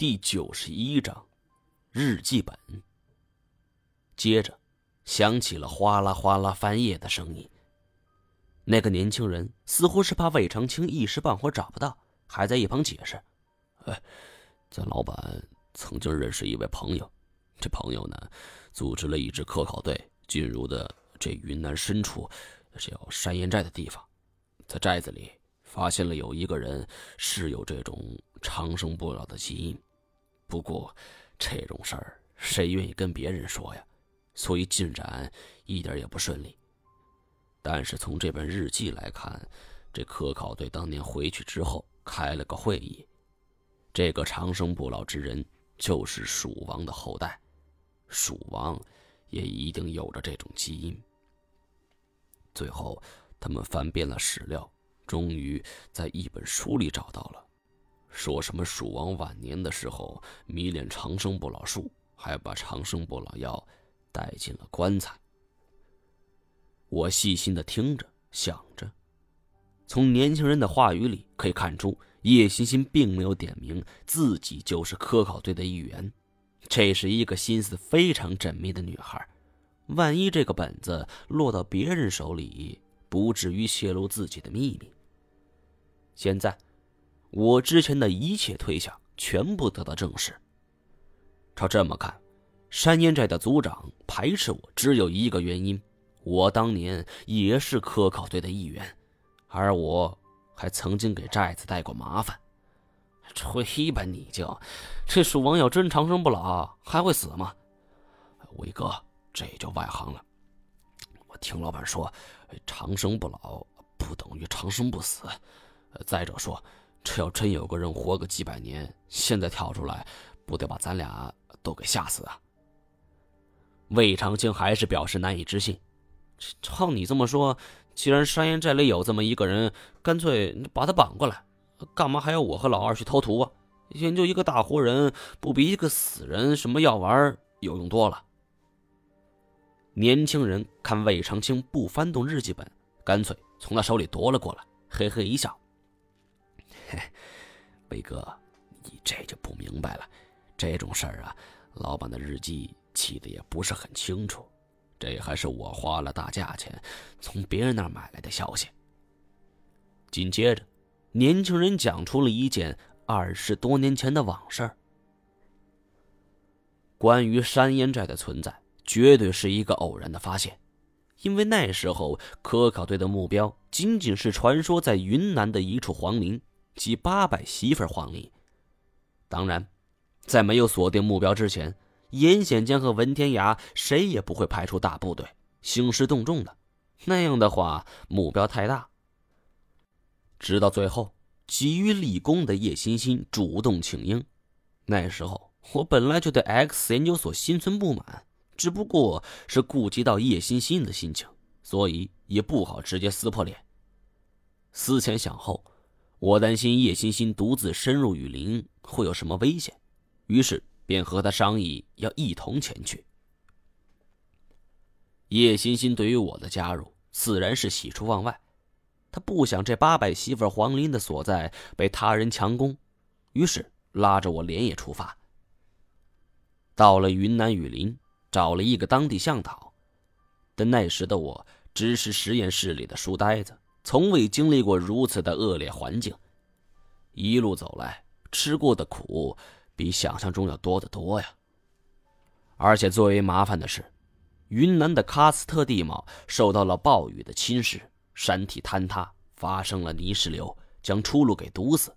第九十一章日记本。接着，响起了哗啦哗啦翻页的声音。那个年轻人似乎是怕魏长青一时半会儿找不到，还在一旁解释：“哎，咱老板曾经认识一位朋友，这朋友呢，组织了一支科考队进入的这云南深处叫山岩寨的地方，在寨子里发现了有一个人是有这种长生不老的基因。不过，这种事儿谁愿意跟别人说呀？所以进展一点也不顺利。”但是从这本日记来看，这科考队当年回去之后开了个会议，这个长生不老之人就是蜀王的后代，蜀王也一定有着这种基因。最后，他们翻遍了史料，终于在一本书里找到了，说什么蜀王晚年的时候迷恋长生不老术，还把长生不老药带进了棺材。我细心的听着，想着，从年轻人的话语里可以看出，叶欣欣并没有点明自己就是科考队的一员。这是一个心思非常缜密的女孩，万一这个本子落到别人手里，不至于泄露自己的秘密。现在，我之前的一切推想全部得到证实。照这么看，山烟寨的族长排斥我，只有一个原因。我当年也是科考队的一员，而我还曾经给寨子带过麻烦。吹吧你就，这蜀王要真长生不老，还会死吗？伟哥，这就外行了。我听老板说，长生不老不等于长生不死。再者说，这要真有个人活个几百年，现在跳出来，不得把咱俩都给吓死啊？魏长青还是表示难以置信。照你这么说，既然山岩寨里有这么一个人，干脆把他绑过来，干嘛还要我和老二去偷图啊？研究一个大活人，不比一个死人什么药丸有用多了？年轻人看魏长青不翻动日记本，干脆从他手里夺了过来，嘿嘿一笑：“嘿，魏哥，你这就不明白了，这种事儿啊，老板的日记记得也不是很清楚。”这还是我花了大价钱从别人那儿买来的消息。紧接着，年轻人讲出了一件二十多年前的往事。关于山烟寨的存在，绝对是一个偶然的发现，因为那时候科考队的目标仅仅是传说在云南的一处皇陵，及八百媳妇黄历。当然，在没有锁定目标之前。严显江和文天涯谁也不会派出大部队兴师动众的，那样的话目标太大。直到最后，急于立功的叶欣欣主动请缨。那时候我本来就对 X 研究所心存不满，只不过是顾及到叶欣欣的心情，所以也不好直接撕破脸。思前想后，我担心叶欣欣独自深入雨林会有什么危险，于是。便和他商议要一同前去。叶欣欣对于我的加入自然是喜出望外，他不想这八百媳妇黄陵的所在被他人强攻，于是拉着我连夜出发。到了云南雨林，找了一个当地向导，但那时的我只是实验室里的书呆子，从未经历过如此的恶劣环境，一路走来吃过的苦。比想象中要多得多呀！而且最为麻烦的是，云南的喀斯特地貌受到了暴雨的侵蚀，山体坍塌，发生了泥石流，将出路给堵死。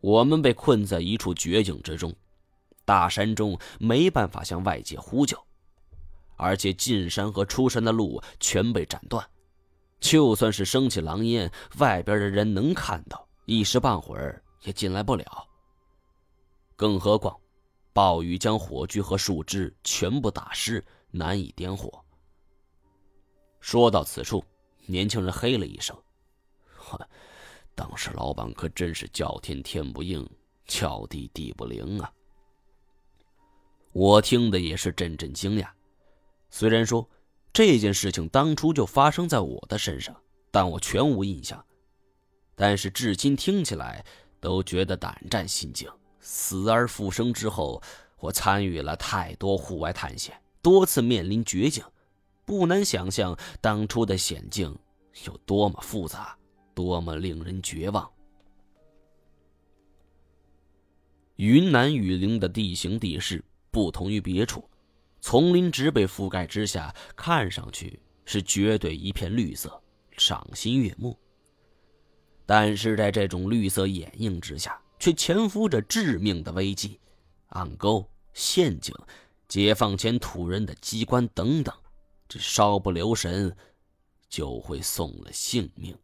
我们被困在一处绝境之中，大山中没办法向外界呼救，而且进山和出山的路全被斩断，就算是升起狼烟，外边的人能看到，一时半会儿也进来不了。更何况，暴雨将火炬和树枝全部打湿，难以点火。说到此处，年轻人嘿了一声：“呵，当时老板可真是叫天天不应，叫地地不灵啊！”我听的也是阵阵惊讶。虽然说这件事情当初就发生在我的身上，但我全无印象。但是至今听起来都觉得胆战心惊。死而复生之后，我参与了太多户外探险，多次面临绝境，不难想象当初的险境有多么复杂，多么令人绝望。云南雨林的地形地势不同于别处，丛林植被覆盖之下，看上去是绝对一片绿色，赏心悦目。但是在这种绿色掩映之下，却潜伏着致命的危机，暗沟、陷阱、解放前土人的机关等等，这稍不留神，就会送了性命。